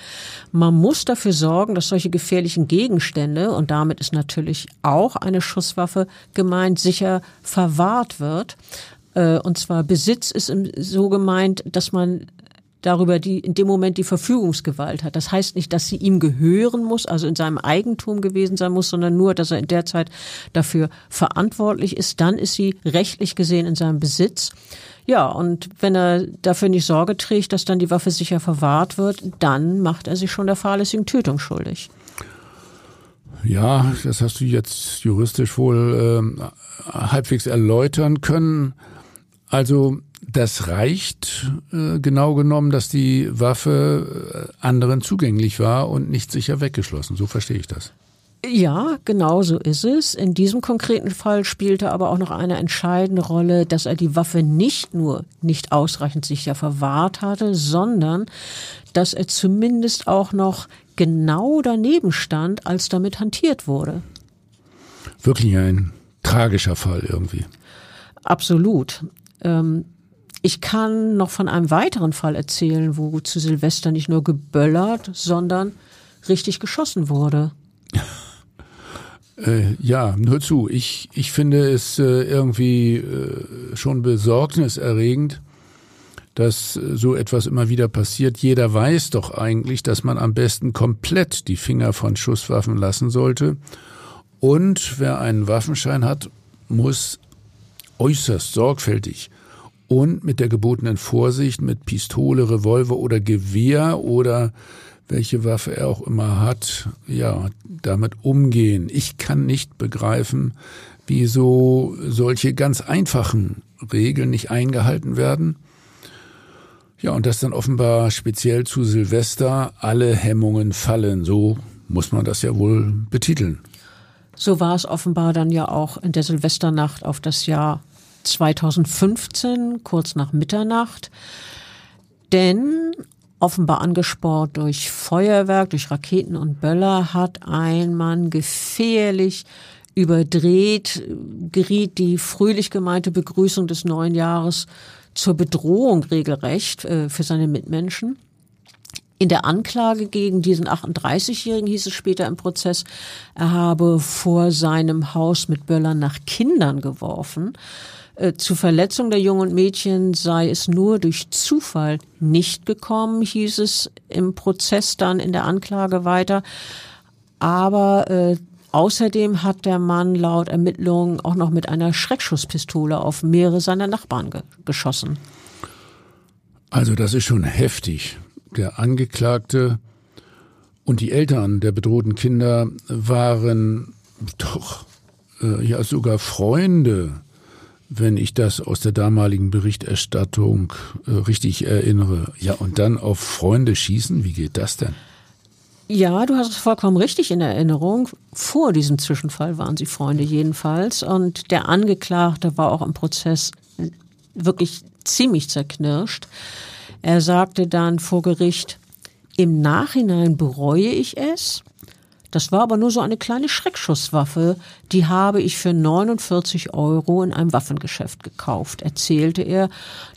Man muss dafür sorgen, dass solche gefährlichen Gegenstände, und damit ist natürlich auch eine Schusswaffe gemeint, sicher verwahrt wird. Äh, und zwar Besitz ist so gemeint, dass man darüber die in dem Moment die Verfügungsgewalt hat. Das heißt nicht, dass sie ihm gehören muss, also in seinem Eigentum gewesen sein muss, sondern nur, dass er in der Zeit dafür verantwortlich ist. Dann ist sie rechtlich gesehen in seinem Besitz. Ja, und wenn er dafür nicht Sorge trägt, dass dann die Waffe sicher verwahrt wird, dann macht er sich schon der fahrlässigen Tötung schuldig. Ja, das hast du jetzt juristisch wohl äh, halbwegs erläutern können. Also das reicht äh, genau genommen, dass die Waffe äh, anderen zugänglich war und nicht sicher weggeschlossen. So verstehe ich das. Ja, genau so ist es. In diesem konkreten Fall spielte aber auch noch eine entscheidende Rolle, dass er die Waffe nicht nur nicht ausreichend sicher verwahrt hatte, sondern dass er zumindest auch noch genau daneben stand, als damit hantiert wurde. Wirklich ein tragischer Fall irgendwie. Absolut. Ähm, ich kann noch von einem weiteren Fall erzählen, wo zu Silvester nicht nur geböllert, sondern richtig geschossen wurde. Äh, ja, nur zu. Ich, ich finde es äh, irgendwie äh, schon besorgniserregend, dass äh, so etwas immer wieder passiert. Jeder weiß doch eigentlich, dass man am besten komplett die Finger von Schusswaffen lassen sollte. Und wer einen Waffenschein hat, muss äußerst sorgfältig und mit der gebotenen Vorsicht mit Pistole, Revolver oder Gewehr oder welche Waffe er auch immer hat, ja, damit umgehen. Ich kann nicht begreifen, wieso solche ganz einfachen Regeln nicht eingehalten werden. Ja, und dass dann offenbar speziell zu Silvester alle Hemmungen fallen. So muss man das ja wohl betiteln. So war es offenbar dann ja auch in der Silvesternacht auf das Jahr 2015, kurz nach Mitternacht. Denn offenbar angespornt durch Feuerwerk, durch Raketen und Böller, hat ein Mann gefährlich überdreht, geriet die fröhlich gemeinte Begrüßung des neuen Jahres zur Bedrohung regelrecht äh, für seine Mitmenschen. In der Anklage gegen diesen 38-Jährigen hieß es später im Prozess, er habe vor seinem Haus mit Böllern nach Kindern geworfen. Äh, zu Verletzung der Jungen und Mädchen sei es nur durch Zufall nicht gekommen, hieß es im Prozess dann in der Anklage weiter. Aber äh, außerdem hat der Mann laut Ermittlungen auch noch mit einer Schreckschusspistole auf mehrere seiner Nachbarn ge geschossen. Also das ist schon heftig. Der Angeklagte und die Eltern der bedrohten Kinder waren doch äh, ja sogar Freunde wenn ich das aus der damaligen Berichterstattung äh, richtig erinnere. Ja, und dann auf Freunde schießen, wie geht das denn? Ja, du hast es vollkommen richtig in Erinnerung. Vor diesem Zwischenfall waren sie Freunde jedenfalls. Und der Angeklagte war auch im Prozess wirklich ziemlich zerknirscht. Er sagte dann vor Gericht, im Nachhinein bereue ich es, das war aber nur so eine kleine Schreckschusswaffe, die habe ich für 49 Euro in einem Waffengeschäft gekauft, erzählte er.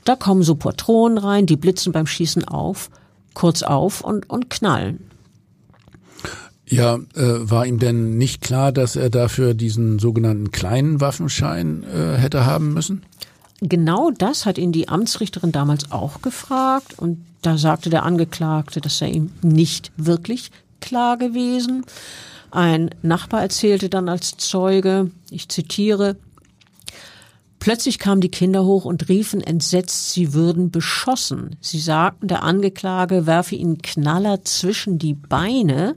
Da kommen so Patronen rein, die blitzen beim Schießen auf, kurz auf und, und knallen. Ja, äh, war ihm denn nicht klar, dass er dafür diesen sogenannten kleinen Waffenschein äh, hätte haben müssen? Genau das hat ihn die Amtsrichterin damals auch gefragt und da sagte der Angeklagte, dass er ihm nicht wirklich klar gewesen. Ein Nachbar erzählte dann als Zeuge, ich zitiere, Plötzlich kamen die Kinder hoch und riefen entsetzt, sie würden beschossen. Sie sagten, der Angeklage werfe ihnen Knaller zwischen die Beine.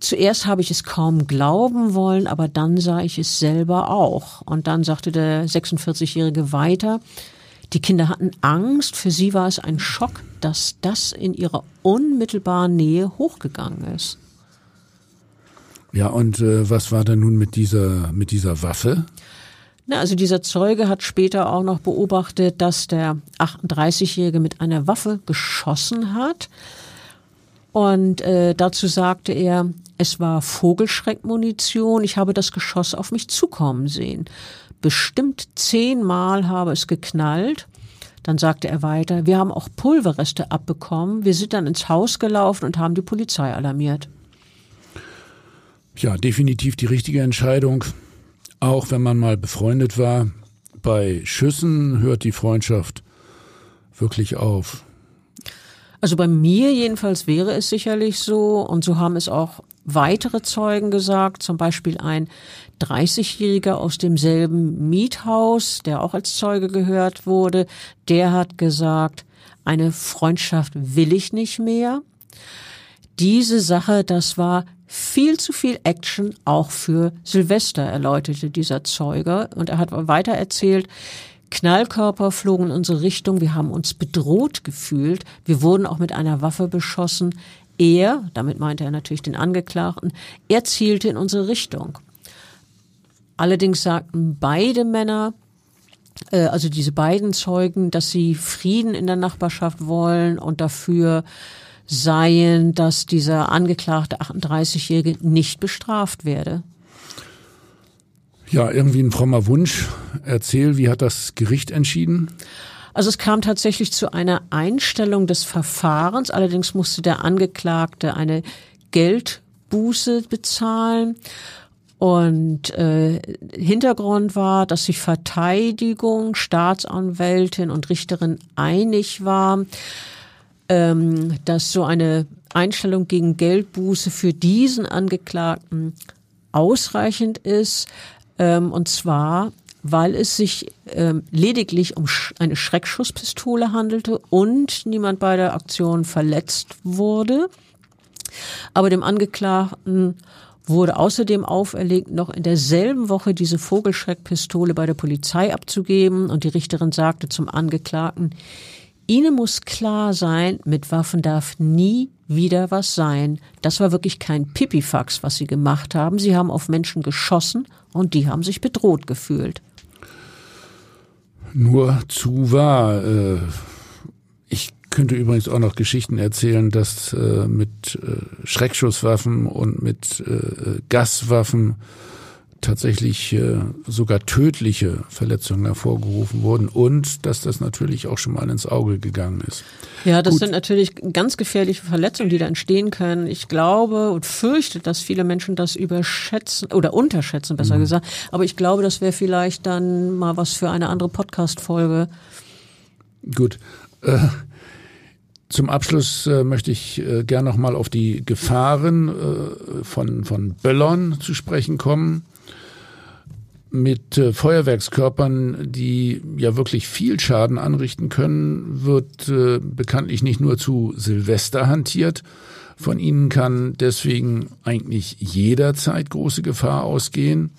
Zuerst habe ich es kaum glauben wollen, aber dann sah ich es selber auch. Und dann sagte der 46-Jährige weiter, die Kinder hatten Angst, für sie war es ein Schock, dass das in ihrer unmittelbaren Nähe hochgegangen ist. Ja, und äh, was war denn nun mit dieser, mit dieser Waffe? Na, also dieser Zeuge hat später auch noch beobachtet, dass der 38-Jährige mit einer Waffe geschossen hat. Und äh, dazu sagte er, es war Vogelschreckmunition, ich habe das Geschoss auf mich zukommen sehen bestimmt zehnmal habe es geknallt. Dann sagte er weiter, wir haben auch Pulverreste abbekommen. Wir sind dann ins Haus gelaufen und haben die Polizei alarmiert. Ja, definitiv die richtige Entscheidung. Auch wenn man mal befreundet war. Bei Schüssen hört die Freundschaft wirklich auf. Also bei mir jedenfalls wäre es sicherlich so und so haben es auch weitere Zeugen gesagt, zum Beispiel ein 30-Jähriger aus demselben Miethaus, der auch als Zeuge gehört wurde, der hat gesagt, eine Freundschaft will ich nicht mehr. Diese Sache, das war viel zu viel Action auch für Silvester, erläuterte dieser Zeuge. Und er hat weiter erzählt, Knallkörper flogen in unsere Richtung, wir haben uns bedroht gefühlt, wir wurden auch mit einer Waffe beschossen. Er, damit meinte er natürlich den Angeklagten, er zielte in unsere Richtung. Allerdings sagten beide Männer, äh, also diese beiden Zeugen, dass sie Frieden in der Nachbarschaft wollen und dafür seien, dass dieser angeklagte 38-Jährige nicht bestraft werde. Ja, irgendwie ein frommer Wunsch. Erzähl, wie hat das Gericht entschieden? Also es kam tatsächlich zu einer Einstellung des Verfahrens. Allerdings musste der Angeklagte eine Geldbuße bezahlen. Und äh, Hintergrund war, dass sich Verteidigung, Staatsanwältin und Richterin einig war, ähm, dass so eine Einstellung gegen Geldbuße für diesen Angeklagten ausreichend ist. Ähm, und zwar, weil es sich ähm, lediglich um eine Schreckschusspistole handelte und niemand bei der Aktion verletzt wurde. Aber dem Angeklagten wurde außerdem auferlegt, noch in derselben Woche diese Vogelschreckpistole bei der Polizei abzugeben. Und die Richterin sagte zum Angeklagten, Ihnen muss klar sein, mit Waffen darf nie wieder was sein. Das war wirklich kein Pipifax, was Sie gemacht haben. Sie haben auf Menschen geschossen und die haben sich bedroht gefühlt. Nur zu wahr. Äh, könnte übrigens auch noch Geschichten erzählen, dass äh, mit äh, Schreckschusswaffen und mit Gaswaffen tatsächlich äh, sogar tödliche Verletzungen hervorgerufen wurden und dass das natürlich auch schon mal ins Auge gegangen ist. Ja, das Gut. sind natürlich ganz gefährliche Verletzungen, die da entstehen können. Ich glaube und fürchte, dass viele Menschen das überschätzen oder unterschätzen, besser mhm. gesagt. Aber ich glaube, das wäre vielleicht dann mal was für eine andere Podcast-Folge. Gut. Äh, zum Abschluss äh, möchte ich äh, gern noch mal auf die Gefahren äh, von, von Böllern zu sprechen kommen mit äh, Feuerwerkskörpern, die ja wirklich viel Schaden anrichten können, wird äh, bekanntlich nicht nur zu Silvester hantiert. Von ihnen kann deswegen eigentlich jederzeit große Gefahr ausgehen.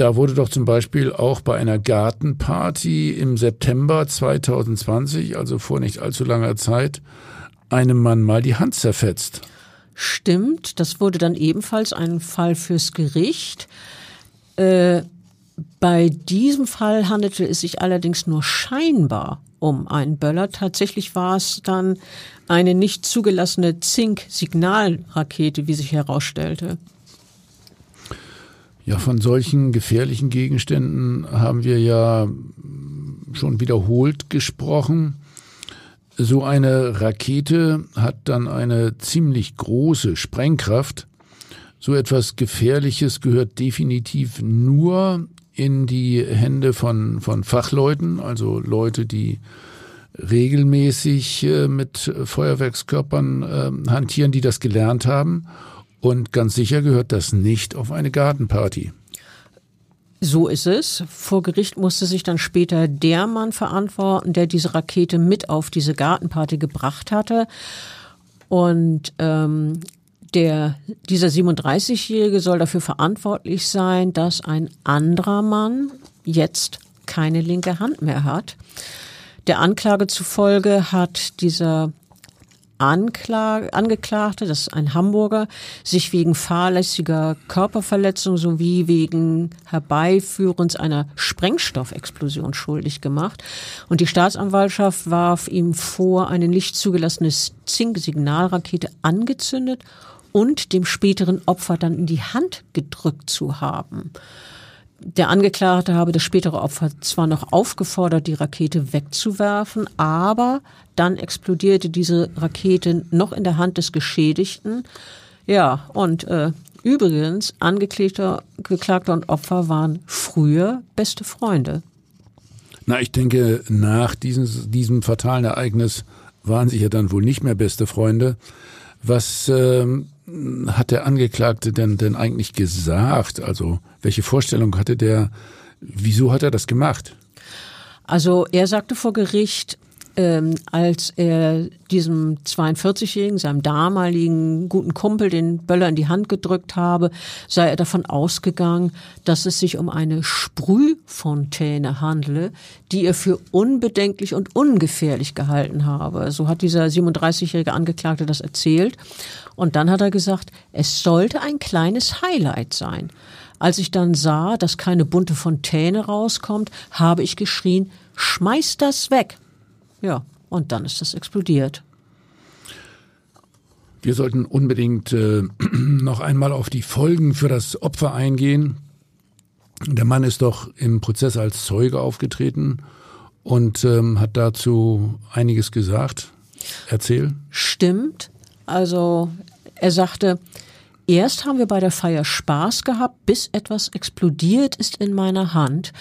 Da wurde doch zum Beispiel auch bei einer Gartenparty im September 2020, also vor nicht allzu langer Zeit, einem Mann mal die Hand zerfetzt. Stimmt, das wurde dann ebenfalls ein Fall fürs Gericht. Äh, bei diesem Fall handelte es sich allerdings nur scheinbar um einen Böller. Tatsächlich war es dann eine nicht zugelassene Zink-Signalrakete, wie sich herausstellte. Ja, von solchen gefährlichen Gegenständen haben wir ja schon wiederholt gesprochen. So eine Rakete hat dann eine ziemlich große Sprengkraft so etwas Gefährliches gehört definitiv nur in die Hände von, von Fachleuten, also Leute, die regelmäßig äh, mit Feuerwerkskörpern äh, hantieren, die das gelernt haben. Und ganz sicher gehört das nicht auf eine Gartenparty. So ist es. Vor Gericht musste sich dann später der Mann verantworten, der diese Rakete mit auf diese Gartenparty gebracht hatte. Und ähm, der, dieser 37-Jährige soll dafür verantwortlich sein, dass ein anderer Mann jetzt keine linke Hand mehr hat. Der Anklage zufolge hat dieser Anklage, Angeklagte, das ist ein Hamburger, sich wegen fahrlässiger Körperverletzung sowie wegen Herbeiführens einer Sprengstoffexplosion schuldig gemacht. Und die Staatsanwaltschaft warf ihm vor, eine nicht zugelassene Zink-Signalrakete angezündet und dem späteren Opfer dann in die Hand gedrückt zu haben. Der Angeklagte habe das spätere Opfer zwar noch aufgefordert, die Rakete wegzuwerfen, aber dann explodierte diese Rakete noch in der Hand des Geschädigten. Ja, und äh, übrigens, Angeklagter Geklagter und Opfer waren früher beste Freunde. Na, ich denke, nach diesem, diesem fatalen Ereignis waren sie ja dann wohl nicht mehr beste Freunde. Was ähm, hat der Angeklagte denn denn eigentlich gesagt? Also welche Vorstellung hatte der? Wieso hat er das gemacht? Also er sagte vor Gericht, ähm, als er diesem 42-Jährigen, seinem damaligen guten Kumpel, den Böller in die Hand gedrückt habe, sei er davon ausgegangen, dass es sich um eine Sprühfontäne handle, die er für unbedenklich und ungefährlich gehalten habe. So hat dieser 37-jährige Angeklagte das erzählt. Und dann hat er gesagt, es sollte ein kleines Highlight sein. Als ich dann sah, dass keine bunte Fontäne rauskommt, habe ich geschrien, schmeiß das weg. Ja, und dann ist das explodiert. Wir sollten unbedingt äh, noch einmal auf die Folgen für das Opfer eingehen. Der Mann ist doch im Prozess als Zeuge aufgetreten und ähm, hat dazu einiges gesagt. Erzähl. Stimmt. Also er sagte, erst haben wir bei der Feier Spaß gehabt, bis etwas explodiert ist in meiner Hand.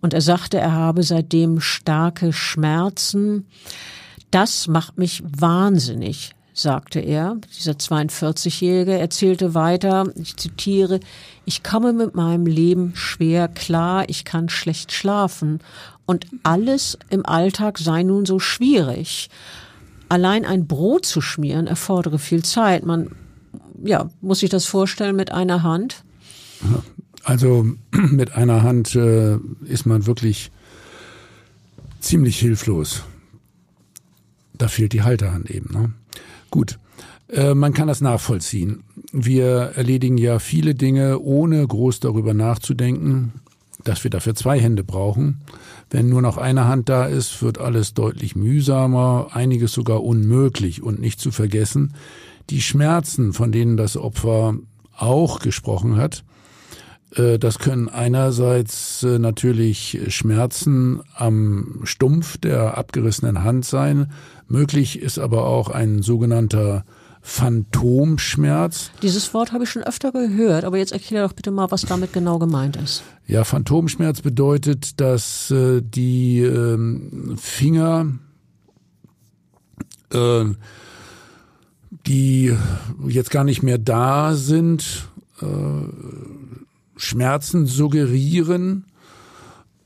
Und er sagte, er habe seitdem starke Schmerzen. Das macht mich wahnsinnig, sagte er. Dieser 42-Jährige erzählte weiter, ich zitiere, ich komme mit meinem Leben schwer klar, ich kann schlecht schlafen und alles im Alltag sei nun so schwierig. Allein ein Brot zu schmieren erfordere viel Zeit. Man ja, muss sich das vorstellen mit einer Hand. Also mit einer Hand äh, ist man wirklich ziemlich hilflos. Da fehlt die Halterhand eben. Ne? Gut, äh, man kann das nachvollziehen. Wir erledigen ja viele Dinge, ohne groß darüber nachzudenken, dass wir dafür zwei Hände brauchen. Wenn nur noch eine Hand da ist, wird alles deutlich mühsamer, einiges sogar unmöglich und nicht zu vergessen, die Schmerzen, von denen das Opfer auch gesprochen hat, äh, das können einerseits äh, natürlich Schmerzen am Stumpf der abgerissenen Hand sein. Möglich ist aber auch ein sogenannter Phantomschmerz. Dieses Wort habe ich schon öfter gehört, aber jetzt erkläre doch bitte mal, was damit genau gemeint ist. Ja, Phantomschmerz bedeutet, dass äh, die äh, Finger, äh, die jetzt gar nicht mehr da sind, äh, Schmerzen suggerieren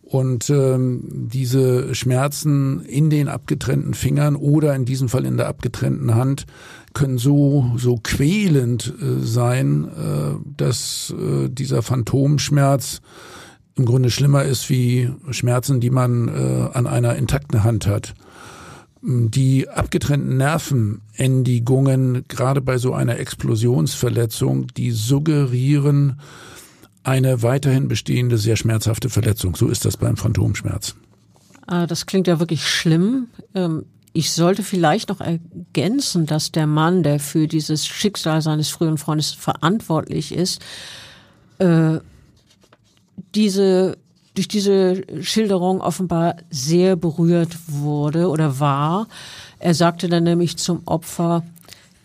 und ähm, diese Schmerzen in den abgetrennten Fingern oder in diesem Fall in der abgetrennten Hand können so so quälend äh, sein, äh, dass äh, dieser Phantomschmerz im Grunde schlimmer ist wie Schmerzen, die man äh, an einer intakten Hand hat. Die abgetrennten Nervenendigungen, gerade bei so einer Explosionsverletzung, die suggerieren eine weiterhin bestehende, sehr schmerzhafte Verletzung. So ist das beim Phantomschmerz. Ah, das klingt ja wirklich schlimm. Ähm, ich sollte vielleicht noch ergänzen, dass der Mann, der für dieses Schicksal seines früheren Freundes verantwortlich ist, äh, diese durch diese Schilderung offenbar sehr berührt wurde oder war. Er sagte dann nämlich zum Opfer,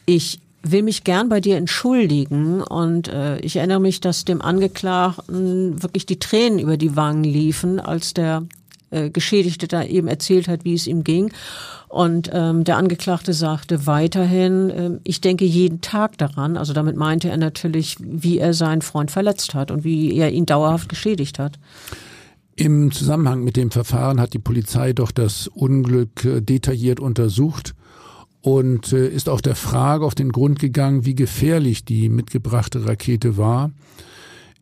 ich will mich gern bei dir entschuldigen und äh, ich erinnere mich, dass dem Angeklagten wirklich die Tränen über die Wangen liefen, als der äh, Geschädigte da eben erzählt hat, wie es ihm ging. Und ähm, der Angeklagte sagte weiterhin, äh, ich denke jeden Tag daran. Also damit meinte er natürlich, wie er seinen Freund verletzt hat und wie er ihn dauerhaft geschädigt hat. Im Zusammenhang mit dem Verfahren hat die Polizei doch das Unglück äh, detailliert untersucht und äh, ist auch der Frage auf den Grund gegangen, wie gefährlich die mitgebrachte Rakete war.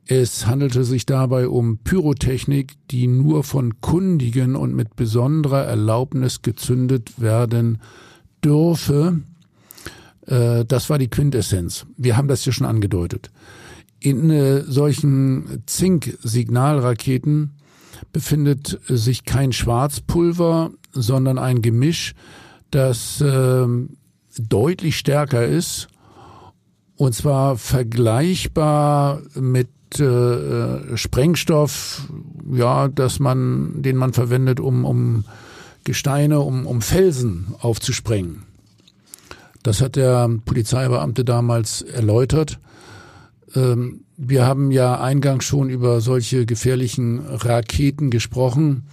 Es handelte sich dabei um Pyrotechnik, die nur von Kundigen und mit besonderer Erlaubnis gezündet werden dürfe. Äh, das war die Quintessenz. Wir haben das ja schon angedeutet. In äh, solchen Zink-Signalraketen befindet sich kein Schwarzpulver, sondern ein Gemisch, das äh, deutlich stärker ist und zwar vergleichbar mit äh, Sprengstoff, ja, dass man, den man verwendet, um, um Gesteine, um, um Felsen aufzusprengen. Das hat der Polizeibeamte damals erläutert. Ähm, wir haben ja eingangs schon über solche gefährlichen Raketen gesprochen.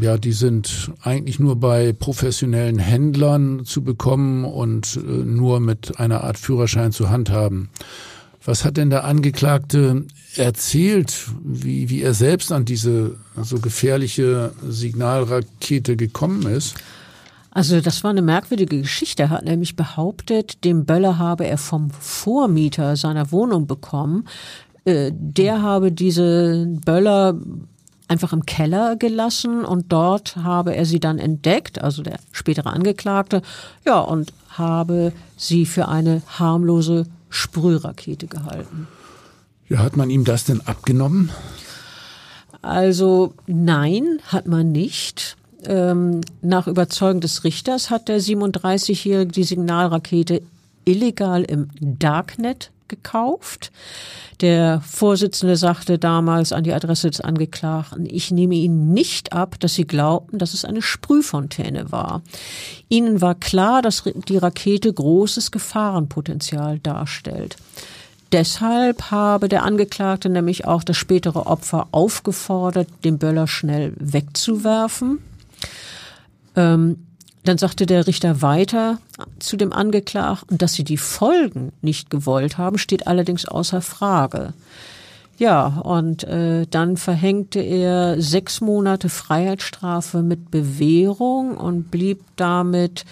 Ja, die sind eigentlich nur bei professionellen Händlern zu bekommen und äh, nur mit einer Art Führerschein zu handhaben. Was hat denn der Angeklagte erzählt, wie, wie er selbst an diese so gefährliche Signalrakete gekommen ist? Also das war eine merkwürdige Geschichte. Er hat nämlich behauptet, den Böller habe er vom Vormieter seiner Wohnung bekommen. Äh, der habe diese Böller einfach im Keller gelassen und dort habe er sie dann entdeckt, also der spätere Angeklagte, ja, und habe sie für eine harmlose Sprührakete gehalten. Ja, hat man ihm das denn abgenommen? Also nein, hat man nicht. Ähm, nach Überzeugung des Richters hat der 37-Jährige die Signalrakete illegal im Darknet gekauft. Der Vorsitzende sagte damals an die Adresse des Angeklagten, ich nehme Ihnen nicht ab, dass Sie glaubten, dass es eine Sprühfontäne war. Ihnen war klar, dass die Rakete großes Gefahrenpotenzial darstellt. Deshalb habe der Angeklagte nämlich auch das spätere Opfer aufgefordert, den Böller schnell wegzuwerfen. Ähm, dann sagte der Richter weiter zu dem Angeklagten, dass sie die Folgen nicht gewollt haben, steht allerdings außer Frage. Ja, und äh, dann verhängte er sechs Monate Freiheitsstrafe mit Bewährung und blieb damit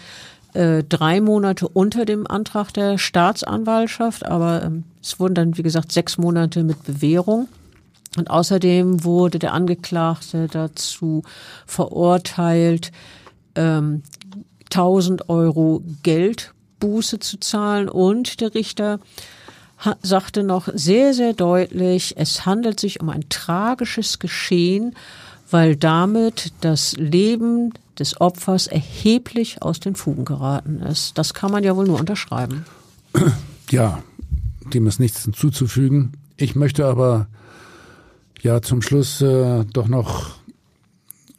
äh, drei Monate unter dem Antrag der Staatsanwaltschaft, aber ähm, es wurden dann, wie gesagt, sechs Monate mit Bewährung. Und außerdem wurde der Angeklagte dazu verurteilt, ähm, 1000 Euro Geldbuße zu zahlen und der Richter sagte noch sehr, sehr deutlich, es handelt sich um ein tragisches Geschehen, weil damit das Leben des Opfers erheblich aus den Fugen geraten ist. Das kann man ja wohl nur unterschreiben. Ja, dem ist nichts hinzuzufügen. Ich möchte aber ja zum Schluss äh, doch noch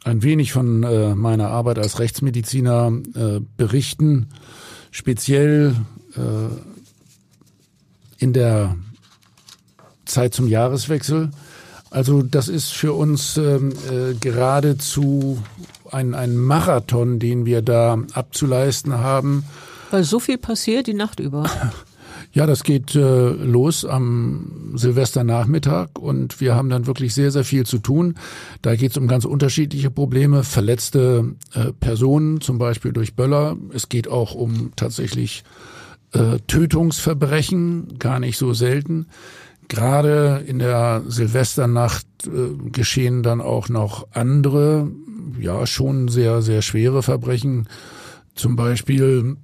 ein wenig von äh, meiner Arbeit als Rechtsmediziner äh, berichten, speziell äh, in der Zeit zum Jahreswechsel. Also das ist für uns ähm, äh, geradezu ein, ein Marathon, den wir da abzuleisten haben. Weil so viel passiert die Nacht über. Ja, das geht äh, los am Silvesternachmittag und wir haben dann wirklich sehr, sehr viel zu tun. Da geht es um ganz unterschiedliche Probleme, verletzte äh, Personen, zum Beispiel durch Böller. Es geht auch um tatsächlich äh, Tötungsverbrechen, gar nicht so selten. Gerade in der Silvesternacht äh, geschehen dann auch noch andere, ja, schon sehr, sehr schwere Verbrechen. Zum Beispiel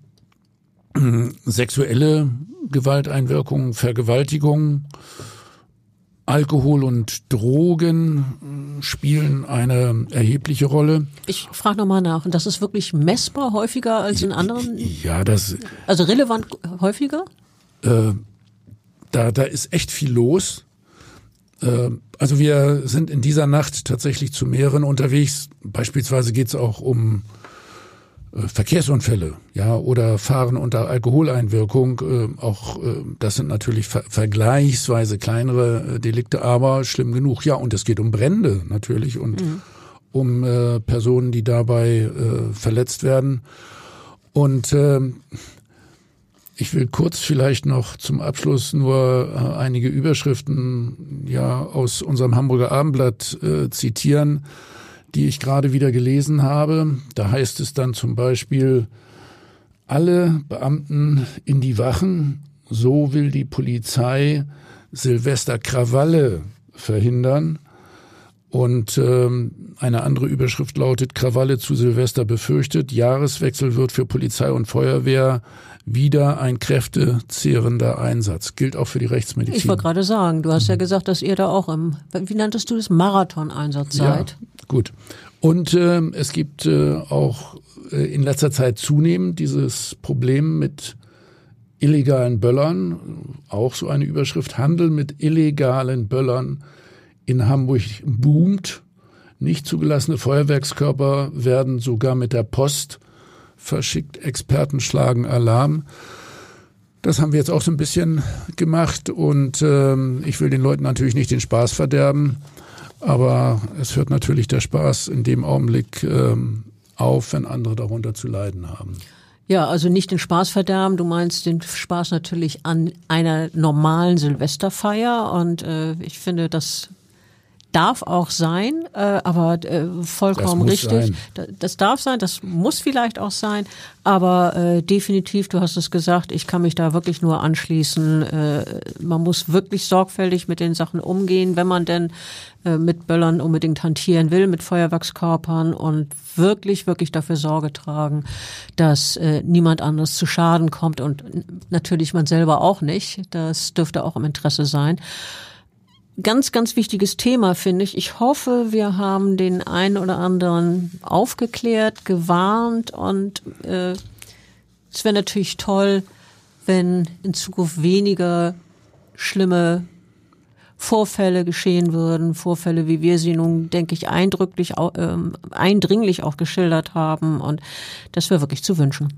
sexuelle Gewalteinwirkungen, Vergewaltigung, Alkohol und Drogen spielen eine erhebliche Rolle. Ich frage nochmal nach. Und das ist wirklich messbar häufiger als in anderen? Ja, das. Also relevant häufiger? Äh, da, da ist echt viel los. Äh, also wir sind in dieser Nacht tatsächlich zu mehreren unterwegs. Beispielsweise geht es auch um Verkehrsunfälle, ja, oder Fahren unter Alkoholeinwirkung, äh, auch äh, das sind natürlich ver vergleichsweise kleinere äh, Delikte, aber schlimm genug. Ja, und es geht um Brände natürlich und mhm. um äh, Personen, die dabei äh, verletzt werden. Und äh, ich will kurz vielleicht noch zum Abschluss nur äh, einige Überschriften ja aus unserem Hamburger Abendblatt äh, zitieren die ich gerade wieder gelesen habe. Da heißt es dann zum Beispiel, alle Beamten in die Wachen, so will die Polizei Silvester Krawalle verhindern. Und ähm, eine andere Überschrift lautet, Krawalle zu Silvester befürchtet, Jahreswechsel wird für Polizei und Feuerwehr wieder ein kräftezehrender Einsatz. Gilt auch für die Rechtsmedizin. Ich wollte gerade sagen, du hast ja gesagt, dass ihr da auch im, wie nanntest du das, Marathon-Einsatz seid. Ja, gut. Und äh, es gibt äh, auch äh, in letzter Zeit zunehmend dieses Problem mit illegalen Böllern, auch so eine Überschrift, Handel mit illegalen Böllern in Hamburg boomt. Nicht zugelassene Feuerwerkskörper werden sogar mit der Post verschickt. Experten schlagen Alarm. Das haben wir jetzt auch so ein bisschen gemacht und ähm, ich will den Leuten natürlich nicht den Spaß verderben. Aber es hört natürlich der Spaß in dem Augenblick ähm, auf, wenn andere darunter zu leiden haben. Ja, also nicht den Spaß verderben, du meinst den Spaß natürlich an einer normalen Silvesterfeier und äh, ich finde, das darf auch sein, äh, aber äh, vollkommen Das richtig. sein. Da- Das darf sein, das muss vielleicht auch sein, aber äh, definitiv, du hast es gesagt, ich kann mich da wirklich nur anschließen. Äh, man muss wirklich sorgfältig mit den Sachen umgehen, wenn man denn äh, mit Böllern unbedingt hantieren will, mit Feuerwerkskörpern und wirklich, wirklich dafür Sorge tragen, dass äh, niemand anderes zu Schaden kommt und natürlich man selber auch nicht. Das dürfte auch im Interesse sein ganz, ganz wichtiges Thema, finde ich. Ich hoffe, wir haben den einen oder anderen aufgeklärt, gewarnt und äh, es wäre natürlich toll, wenn in Zukunft weniger schlimme Vorfälle geschehen würden, Vorfälle, wie wir sie nun, denke ich, eindrücklich, ähm, eindringlich auch geschildert haben und das wäre wirklich zu wünschen.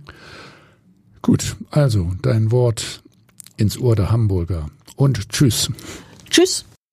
Gut, also dein Wort ins Ohr der Hamburger. Und tschüss. Tschüss!